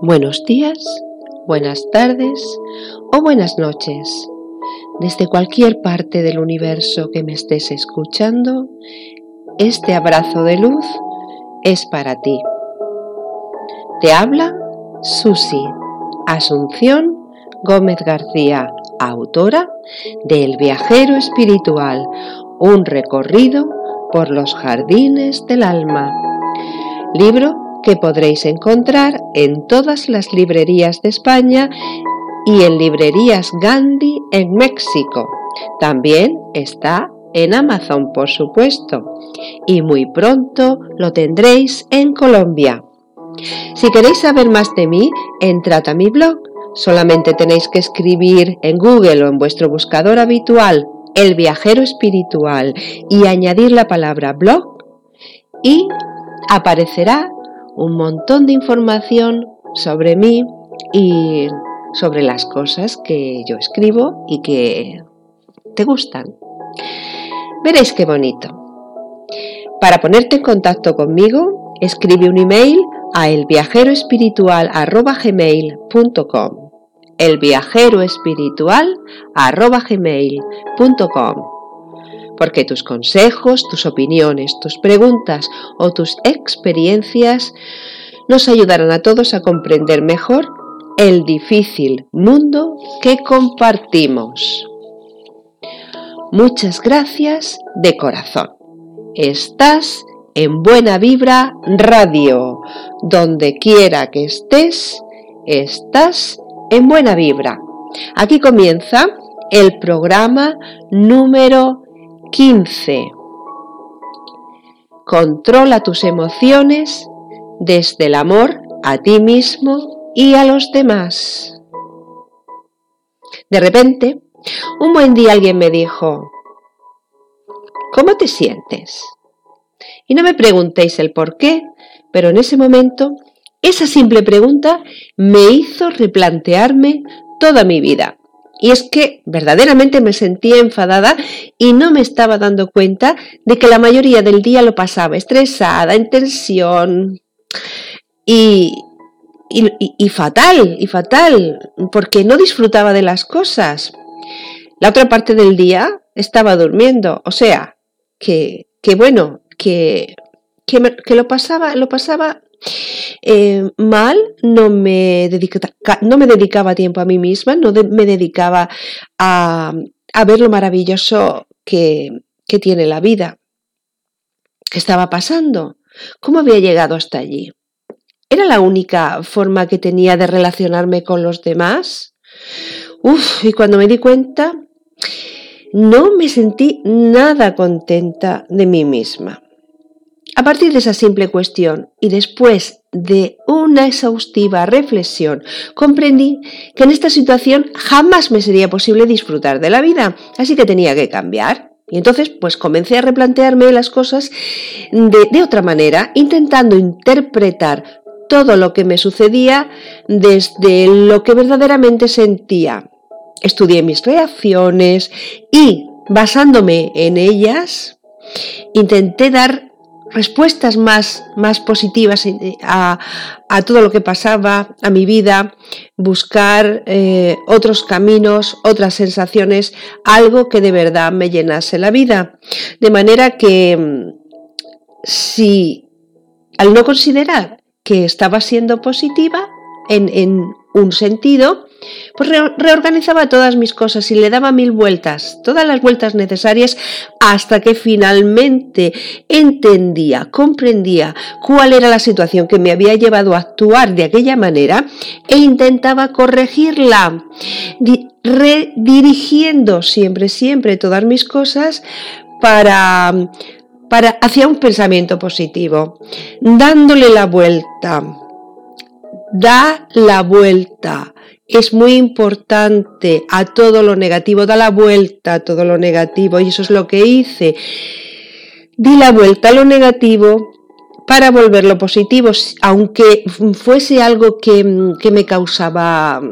Buenos días, buenas tardes o buenas noches. Desde cualquier parte del universo que me estés escuchando, este abrazo de luz es para ti. Te habla Susi Asunción Gómez García, autora de El viajero espiritual, un recorrido por los jardines del alma. Libro que podréis encontrar en todas las librerías de España y en librerías Gandhi en México. También está en Amazon, por supuesto, y muy pronto lo tendréis en Colombia. Si queréis saber más de mí, entrad a mi blog. Solamente tenéis que escribir en Google o en vuestro buscador habitual El viajero espiritual y añadir la palabra blog y aparecerá un montón de información sobre mí y sobre las cosas que yo escribo y que te gustan. Veréis qué bonito. Para ponerte en contacto conmigo, escribe un email a elviajeroespiritual.gmail.com elviajeroespiritual.gmail.com porque tus consejos, tus opiniones, tus preguntas o tus experiencias nos ayudarán a todos a comprender mejor el difícil mundo que compartimos. Muchas gracias de corazón. Estás en Buena Vibra Radio. Donde quiera que estés, estás en Buena Vibra. Aquí comienza el programa número 15. Controla tus emociones desde el amor a ti mismo y a los demás. De repente, un buen día alguien me dijo, ¿cómo te sientes? Y no me preguntéis el por qué, pero en ese momento esa simple pregunta me hizo replantearme toda mi vida. Y es que verdaderamente me sentía enfadada y no me estaba dando cuenta de que la mayoría del día lo pasaba estresada, en tensión y, y, fatal, y fatal, porque no disfrutaba de las cosas. La otra parte del día estaba durmiendo, o sea, que, que bueno, que, que, lo pasaba, lo pasaba eh, mal, no me, no me dedicaba tiempo a mí misma, no me dedicaba a, ver lo maravilloso que, que tiene la vida. ¿Qué estaba pasando? ¿Cómo había llegado hasta allí? ¿Era la única forma que tenía de relacionarme con los demás? Uf, y cuando me di cuenta, no me sentí nada contenta de mí misma. A partir de esa simple cuestión y después de una exhaustiva reflexión, comprendí que en esta situación jamás me sería posible disfrutar de la vida, así que tenía que cambiar. Y entonces, pues comencé a replantearme las cosas de, de otra manera, intentando interpretar todo lo que me sucedía desde lo que verdaderamente sentía. Estudié mis reacciones y, basándome en ellas, intenté dar respuestas más, más positivas eh, a, todo lo que pasaba, a mi vida, buscar eh, otros caminos, otras sensaciones, algo que de verdad me llenase la vida. De manera que mm, si al no considerar que estaba siendo positiva en, en un sentido, pues reorganizaba todas mis cosas y le daba mil vueltas, todas las vueltas necesarias, hasta que finalmente entendía, comprendía cuál era la situación que me había llevado a actuar de aquella manera e intentaba corregirla, redirigiendo siempre, siempre todas mis cosas para para hacia un pensamiento positivo, dándole la vuelta. Da la vuelta es muy importante a todo lo negativo, da la vuelta a todo lo negativo y eso es lo que hice. Di la vuelta a lo negativo para volverlo positivo, aunque fuese algo que, que me causaba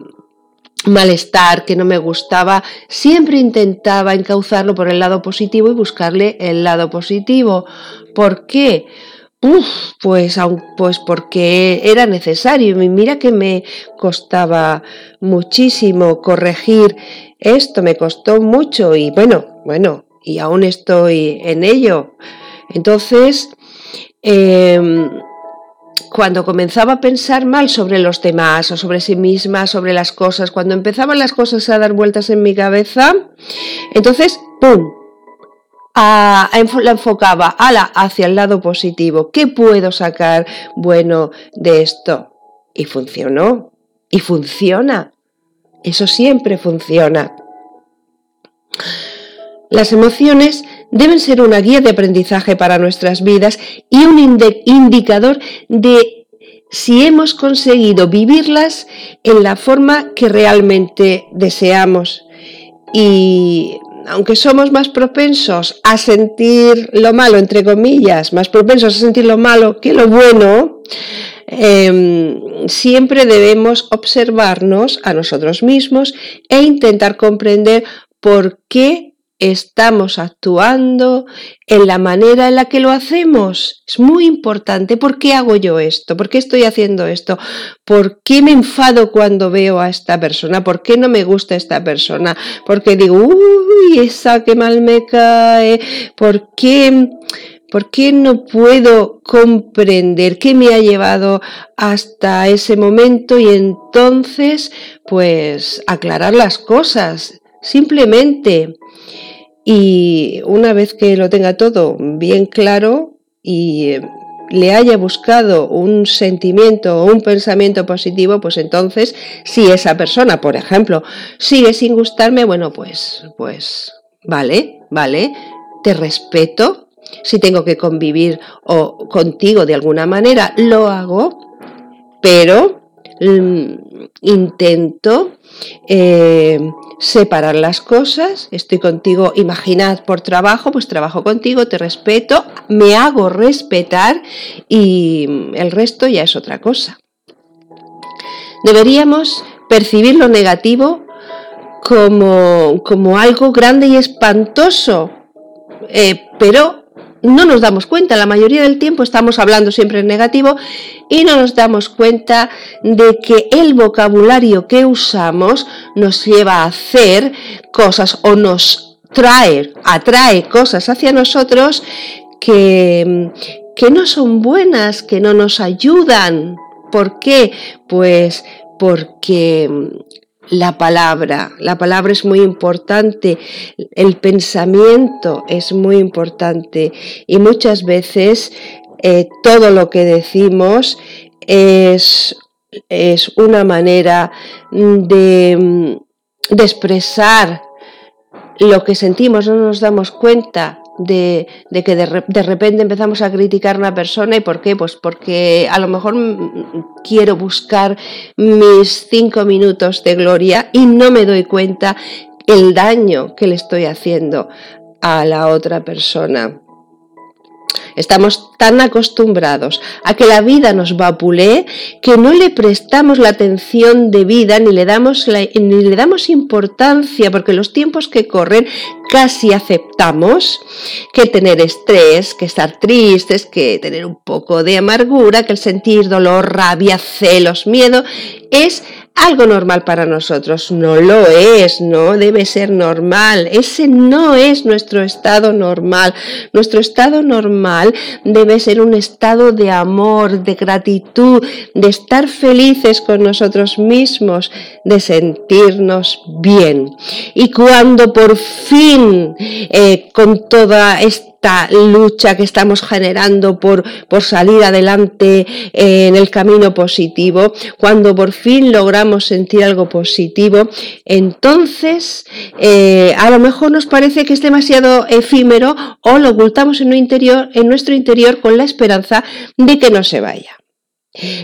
malestar, que no me gustaba, siempre intentaba encauzarlo por el lado positivo y buscarle el lado positivo. ¿Por qué? Pues, pues porque era necesario. Y mira que me costaba muchísimo corregir esto, me costó mucho y bueno, bueno, y aún estoy en ello. Entonces, em, cuando comenzaba a pensar mal sobre los demás o sobre sí misma, sobre las cosas, cuando empezaban las cosas a dar vueltas en mi cabeza, entonces, ¡pum! La enfocaba hacia el lado positivo. ¿Qué puedo sacar bueno de esto? Y funcionó. Y funciona. Eso siempre funciona. Las emociones deben ser una guía de aprendizaje para nuestras vidas y un indicador de si hemos conseguido vivirlas en la forma que realmente deseamos. Y aunque somos más propensos a sentir lo malo, entre comillas, más propensos a sentir lo malo que lo bueno, em, siempre debemos observarnos a nosotros mismos e intentar comprender por qué estamos actuando, en la manera en la que lo hacemos. Es muy importante. ¿Por qué hago yo esto? ¿Por qué estoy haciendo esto? ¿Por qué me enfado cuando veo a esta persona? ¿Por qué no me gusta esta persona? ¿Por qué digo, uy, esa que mal me cae? ¿Por qué? ¿Por qué no puedo comprender qué me ha llevado hasta ese momento y entonces, pues, aclarar las cosas? Simplemente y una vez que lo tenga todo bien claro y eh, le haya buscado un sentimiento o un pensamiento positivo, pues entonces, si esa persona, por ejemplo, sigue sin gustarme, bueno, pues, pues, vale, vale, te respeto. Si tengo que convivir o contigo de alguna manera, lo hago, pero intento eh, separar las cosas, estoy contigo, imaginad por trabajo, pues trabajo contigo, te respeto, me hago respetar y el resto ya es otra cosa. Deberíamos percibir lo negativo como, como algo grande y espantoso, eh, pero no nos damos cuenta, la mayoría del tiempo estamos hablando siempre en negativo y no nos damos cuenta de que el vocabulario que usamos nos lleva a hacer cosas o nos trae, atrae cosas hacia nosotros que, que no son buenas, que no nos ayudan. ¿Por qué? Pues porque la palabra. La palabra es muy importante, el pensamiento es muy importante y muchas veces eh, todo lo que decimos es, es una manera de, de expresar lo que sentimos, no nos damos cuenta de, que de, repente empezamos a criticar a una persona y por qué, pues porque a lo mejor quiero buscar mis cinco minutos de gloria y no me doy cuenta el daño que le estoy haciendo a la otra persona. Estamos tan acostumbrados a que la vida nos vapule que no le prestamos la atención de vida ni le damos, ni le damos importancia porque los tiempos que corren casi aceptamos que tener estrés, que estar tristes, que tener un poco de amargura, que el sentir dolor, rabia, celos, miedo es algo normal para nosotros. No lo es, no debe ser normal. Ese no es nuestro estado normal. Nuestro estado normal debe ser un estado de amor, de gratitud, de estar felices con nosotros mismos, de sentirnos bien. Y cuando por fin, eh, con toda esta esta lucha que estamos generando por, por salir adelante eh, en el camino positivo, cuando por fin logramos sentir algo positivo, entonces eh, a lo mejor nos parece que es demasiado efímero o lo ocultamos en, interior, en nuestro interior con la esperanza de que no se vaya.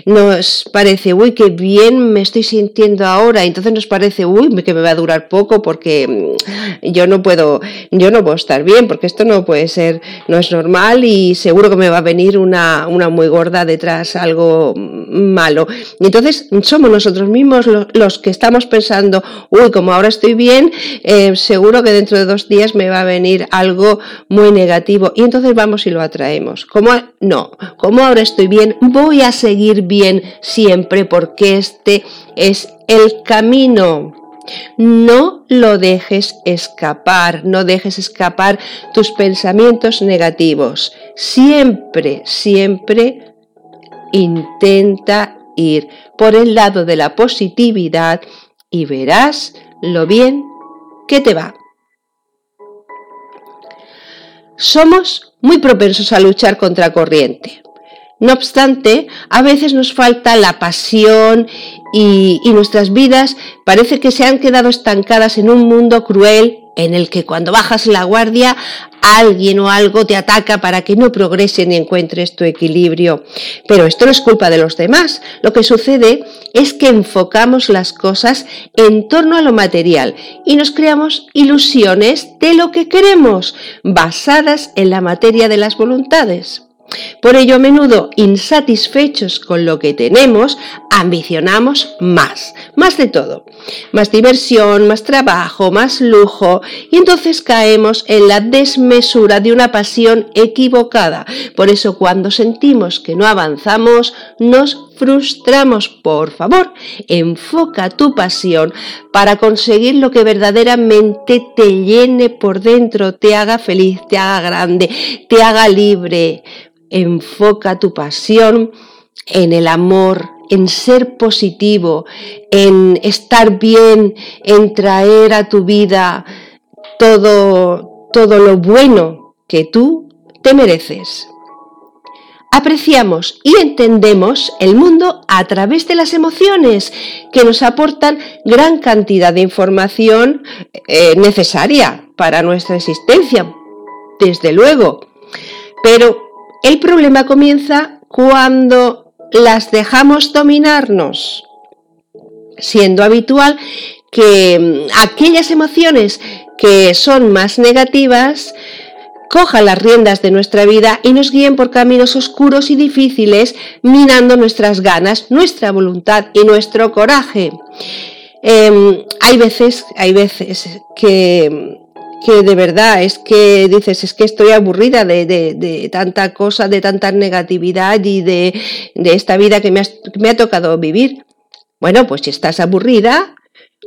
Nos parece, uy, qué bien me estoy sintiendo ahora, entonces nos parece, uy, que me va a durar poco porque mm, yo no puedo, yo no puedo estar bien, porque esto no puede ser, no es normal y seguro que me va a venir una, una muy gorda detrás, algo malo. Y entonces somos nosotros mismos los, que estamos pensando, uy, como ahora estoy bien, eh, seguro que dentro de dos días me va a venir algo muy negativo. Y entonces vamos y lo atraemos. Como no, como ahora estoy bien, voy a seguir bien siempre porque este es el camino. No lo dejes escapar, no dejes escapar tus pensamientos negativos. Siempre, siempre intenta ir por el lado de la positividad y verás lo bien que te va. Somos muy propensos a luchar contra corriente. No obstante, a veces nos falta la pasión y, nuestras vidas parece que se han quedado estancadas en un mundo cruel en el que cuando bajas la guardia alguien o algo te ataca para que no progrese ni encuentres tu equilibrio. Pero esto no es culpa de los demás. Lo que sucede es que enfocamos las cosas en torno a lo material y nos creamos ilusiones de lo que queremos, basadas en la materia de las voluntades. Por ello, a menudo, insatisfechos con lo que tenemos, ambicionamos más, más de todo. Más diversión, más trabajo, más lujo, y entonces caemos en la desmesura de una pasión equivocada. Por eso, cuando sentimos que no avanzamos, nos frustramos. Por favor, enfoca tu pasión para conseguir lo que verdaderamente te llene por dentro, te haga feliz, te haga grande, te haga libre enfoca tu pasión en el amor, en ser positivo, en estar bien, en traer a tu vida todo, todo lo bueno que tú te mereces. Apreciamos y entendemos el mundo a través de las emociones que nos aportan gran cantidad de información eh, necesaria para nuestra existencia, desde luego. Pero el problema comienza cuando las dejamos dominarnos, siendo habitual que mm, aquellas emociones que son más negativas cojan las riendas de nuestra vida y nos guíen por caminos oscuros y difíciles, minando nuestras ganas, nuestra voluntad y nuestro coraje. Em, hay veces, hay veces que que de verdad es que dices, es que estoy aburrida de, tanta cosa, de tanta negatividad y de, esta vida que me, me ha tocado vivir. Bueno, pues si estás aburrida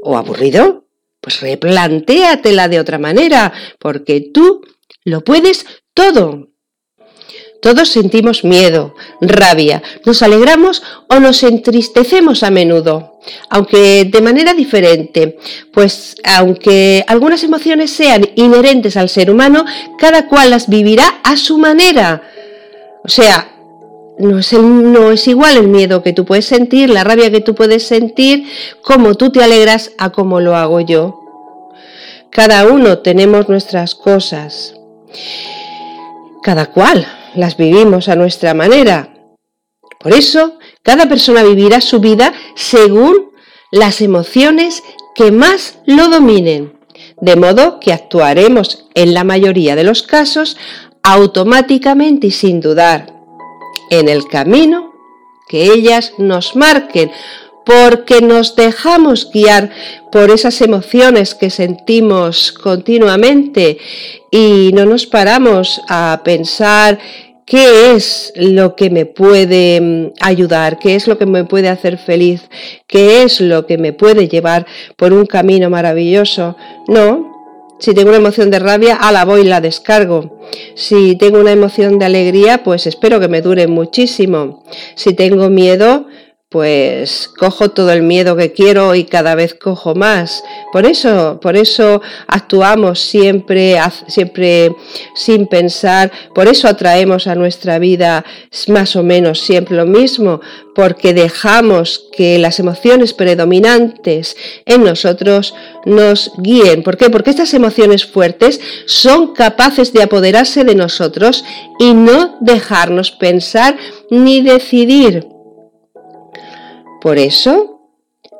o aburrido, pues replantéatela de otra manera, porque tú lo puedes todo. Todos sentimos miedo, rabia, nos alegramos o nos entristecemos a menudo, aunque de manera diferente, pues aunque algunas emociones sean inherentes al ser humano, cada cual las vivirá a su manera. O sea, no es, igual el miedo que tú puedes sentir, la rabia que tú puedes sentir, como tú te alegras a cómo lo hago yo. Cada uno tenemos nuestras cosas. Cada cual las vivimos a nuestra manera. Por eso, cada persona vivirá su vida según las emociones que más lo dominen, de modo que actuaremos en la mayoría de los casos automáticamente y sin dudar en el camino que ellas nos marquen, porque nos dejamos guiar por esas emociones que sentimos continuamente y no nos paramos a pensar qué es lo que me puede mm, ayudar, qué es lo que me puede hacer feliz, qué es lo que me puede llevar por un camino maravilloso. No, si tengo una emoción de rabia, a la voy y la descargo. Si tengo una emoción de alegría, pues espero que me dure muchísimo. Si tengo miedo, pues cojo todo el miedo que quiero y cada vez cojo más. Por eso, por eso actuamos siempre, siempre sin pensar, por eso atraemos a nuestra vida más o menos siempre lo mismo, porque dejamos que las emociones predominantes en nosotros nos guíen. ¿Por qué? Porque estas emociones fuertes son capaces de apoderarse de nosotros y no dejarnos pensar ni decidir. Por eso,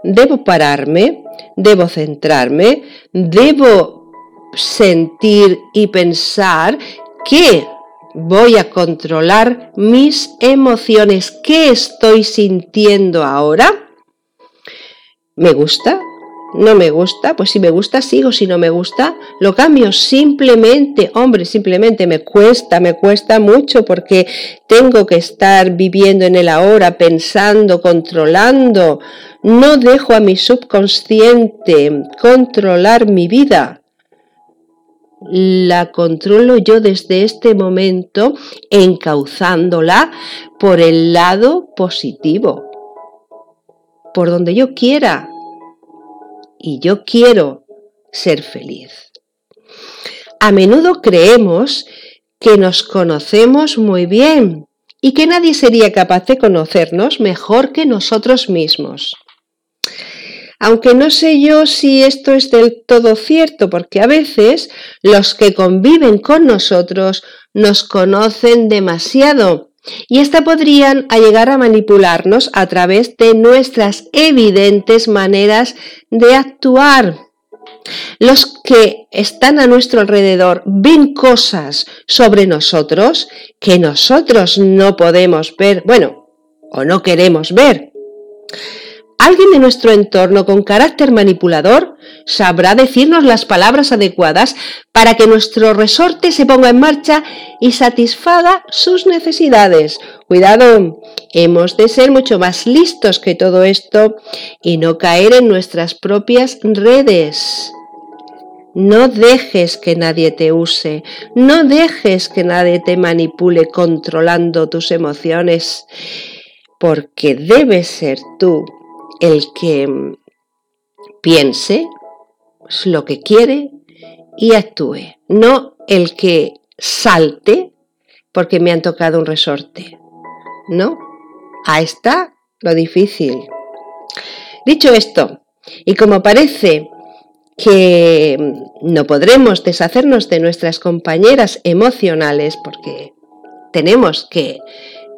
debo pararme, debo centrarme, debo sentir y pensar que voy a controlar mis emociones. ¿Qué estoy sintiendo ahora? ¿Me gusta? ¿No me gusta? Pues si me gusta sigo, si no me gusta lo cambio. Simplemente, hombre, simplemente me cuesta, me cuesta mucho porque tengo que estar viviendo en el ahora, pensando, controlando. No dejo a mi subconsciente controlar mi vida. La controlo yo desde este momento encauzándola por el lado positivo, por donde yo quiera, y yo quiero ser feliz. A menudo creemos que nos conocemos muy bien y que nadie sería capaz de conocernos mejor que nosotros mismos. Aunque no sé yo si esto es del todo cierto, porque a veces los que conviven con nosotros nos conocen demasiado y esta podrían llegar a manipularnos a través de nuestras evidentes maneras de actuar. Los que están a nuestro alrededor ven cosas sobre nosotros que nosotros no podemos ver, bueno, o no queremos ver. Alguien de nuestro entorno con carácter manipulador sabrá decirnos las palabras adecuadas para que nuestro resorte se ponga en marcha y satisfaga sus necesidades. Cuidado, hemos de ser mucho más listos que todo esto y no caer en nuestras propias redes. No dejes que nadie te use, no dejes que nadie te manipule controlando tus emociones, porque debes ser tú el que piense lo que quiere y actúe, no el que salte porque me han tocado un resorte. ¿No? Ahí está lo difícil. Dicho esto, y como parece que no podremos deshacernos de nuestras compañeras emocionales porque tenemos que,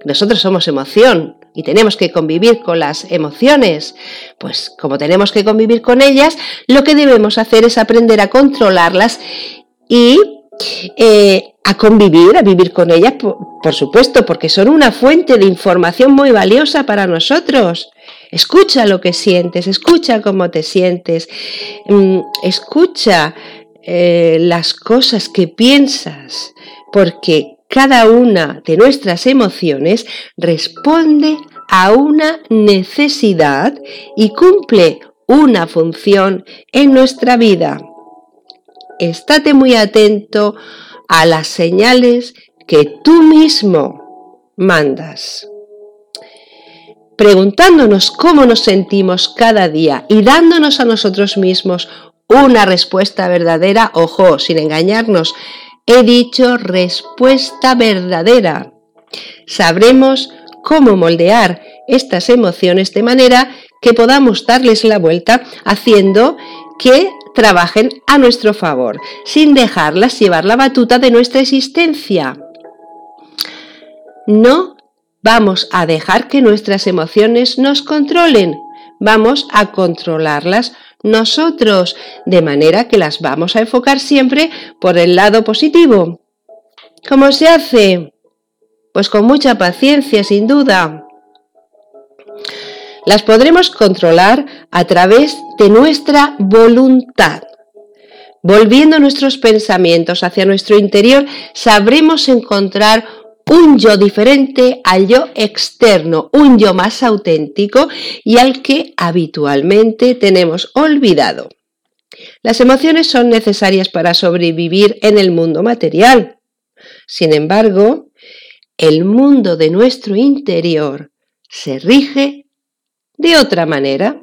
nosotros somos emoción, y tenemos que convivir con las emociones, pues como tenemos que convivir con ellas, lo que debemos hacer es aprender a controlarlas y eh, a convivir, a vivir con ellas, por, supuesto, porque son una fuente de información muy valiosa para nosotros. Escucha lo que sientes, escucha cómo te sientes, mm, escucha eh, las cosas que piensas, porque cada una de nuestras emociones responde a una necesidad y cumple una función en nuestra vida. Estate muy atento a las señales que tú mismo mandas. Preguntándonos cómo nos sentimos cada día y dándonos a nosotros mismos una respuesta verdadera, ojo, sin engañarnos, He dicho respuesta verdadera. Sabremos cómo moldear estas emociones de manera que podamos darles la vuelta haciendo que trabajen a nuestro favor, sin dejarlas llevar la batuta de nuestra existencia. No vamos a dejar que nuestras emociones nos controlen, vamos a controlarlas nosotros, de manera que las vamos a enfocar siempre por el lado positivo. ¿Cómo se hace? Pues con mucha paciencia, sin duda. Las podremos controlar a través de nuestra voluntad. Volviendo nuestros pensamientos hacia nuestro interior, sabremos encontrar un yo diferente al yo externo, un yo más auténtico y al que habitualmente tenemos olvidado. Las emociones son necesarias para sobrevivir en el mundo material. Sin embargo, el mundo de nuestro interior se rige de otra manera.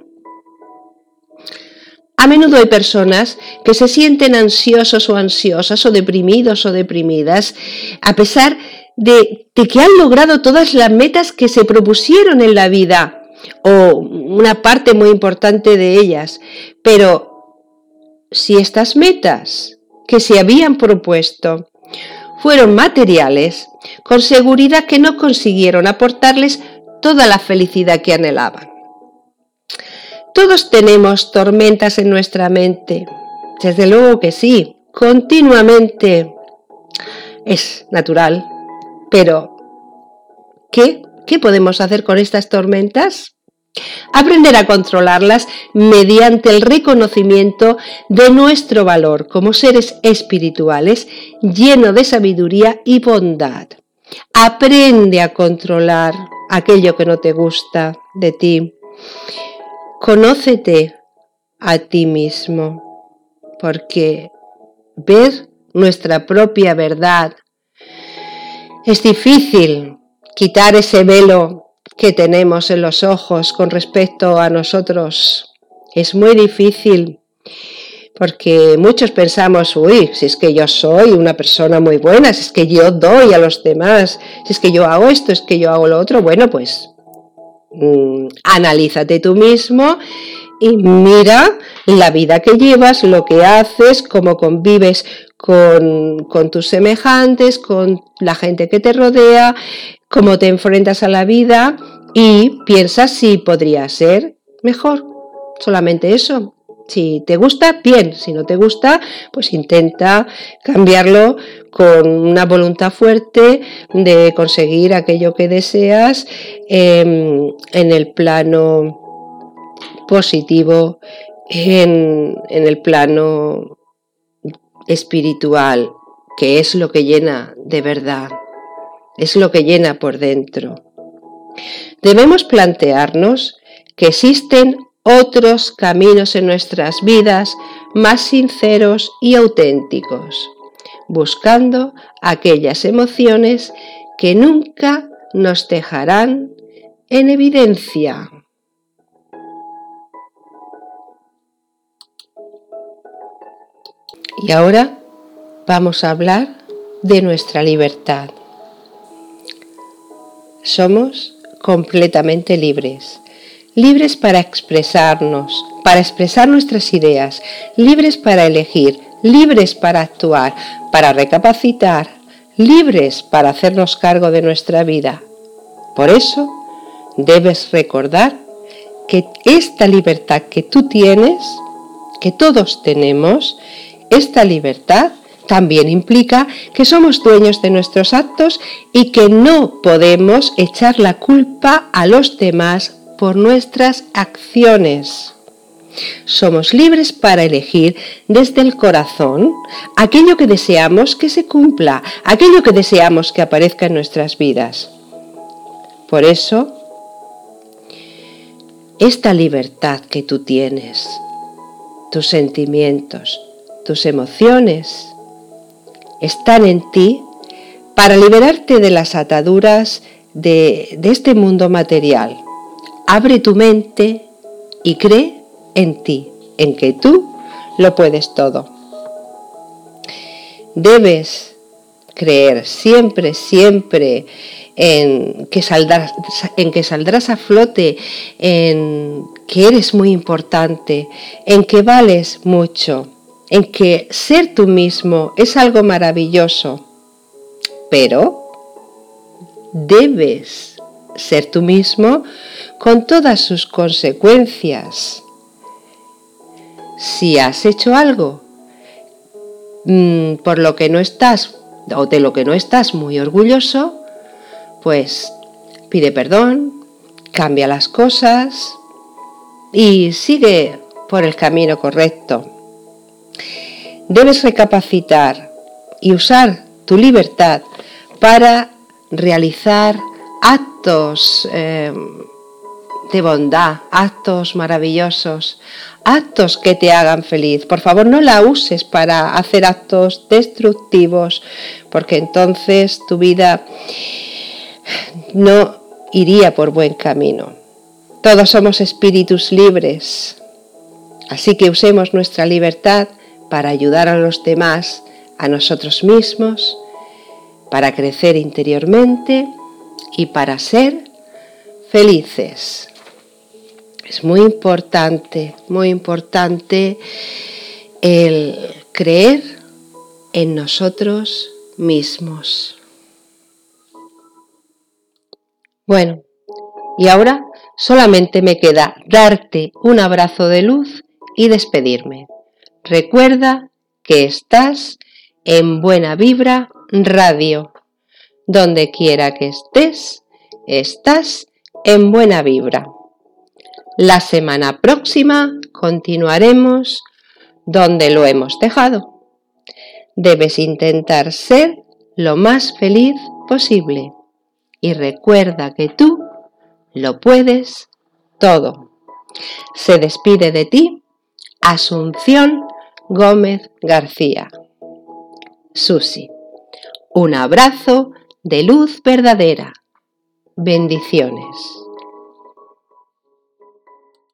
A menudo hay personas que se sienten ansiosos o ansiosas o deprimidos o deprimidas a pesar de, que han logrado todas las metas que se propusieron en la vida, o una parte muy importante de ellas. Pero si estas metas que se habían propuesto fueron materiales, con seguridad que no consiguieron aportarles toda la felicidad que anhelaban. Todos tenemos tormentas en nuestra mente. Desde luego que sí, continuamente. Es natural. Pero, ¿qué? ¿Qué podemos hacer con estas tormentas? Aprender a controlarlas mediante el reconocimiento de nuestro valor como seres espirituales lleno de sabiduría y bondad. Aprende a controlar aquello que no te gusta de ti. Conócete a ti mismo, porque ver nuestra propia verdad es difícil quitar ese velo que tenemos en los ojos con respecto a nosotros. Es muy difícil porque muchos pensamos, uy, si es que yo soy una persona muy buena, si es que yo doy a los demás, si es que yo hago esto, es que yo hago lo otro, bueno, pues mm, analízate tú mismo y mira la vida que llevas, lo que haces, cómo convives con, tus semejantes, con la gente que te rodea, cómo te enfrentas a la vida y piensa si podría ser mejor. Solamente eso. Si te gusta, bien. Si no te gusta, pues intenta cambiarlo con una voluntad fuerte de conseguir aquello que deseas em, en el plano positivo, en, en el plano espiritual, que es lo que llena de verdad, es lo que llena por dentro. Debemos plantearnos que existen otros caminos en nuestras vidas más sinceros y auténticos, buscando aquellas emociones que nunca nos dejarán en evidencia. Y ahora vamos a hablar de nuestra libertad. Somos completamente libres libres para expresarnos, para expresar nuestras ideas, libres para elegir, libres para actuar, para recapacitar, libres para hacernos cargo de nuestra vida. Por eso, debes recordar que esta libertad que tú tienes, que todos tenemos, esta libertad también implica que somos dueños de nuestros actos y que no podemos echar la culpa a los demás por nuestras acciones. Somos libres para elegir desde el corazón aquello que deseamos que se cumpla, aquello que deseamos que aparezca en nuestras vidas. Por eso, esta libertad que tú tienes, tus sentimientos, tus emociones, están en ti para liberarte de las ataduras de, este mundo material Abre tu mente y cree en ti, en que tú lo puedes todo. Debes creer siempre, siempre en que, saldrás, en que saldrás a flote, en que eres muy importante, en que vales mucho, en que ser tú mismo es algo maravilloso. Pero debes ser tú mismo con todas sus consecuencias. Si has hecho algo mm, por lo que no estás o de lo que no estás muy orgulloso, pues pide perdón, cambia las cosas y sigue por el camino correcto. Debes recapacitar y usar tu libertad para realizar actos eh, de bondad, actos maravillosos, actos que te hagan feliz. Por favor, no la uses para hacer actos destructivos, porque entonces tu vida no iría por buen camino. Todos somos espíritus libres, así que usemos nuestra libertad para ayudar a los demás, a nosotros mismos, para crecer interiormente y para ser felices. Es muy importante, muy importante el creer en nosotros mismos. Bueno, y ahora Solamente me queda darte un abrazo de luz y despedirme. Recuerda que estás en Buena Vibra Radio. Donde quiera que estés, estás en Buena Vibra. La semana próxima continuaremos donde lo hemos dejado. Debes intentar ser lo más feliz posible y recuerda que tú lo puedes todo. Se despide de ti Asunción Gómez García. Susi. Un abrazo de luz verdadera. Bendiciones.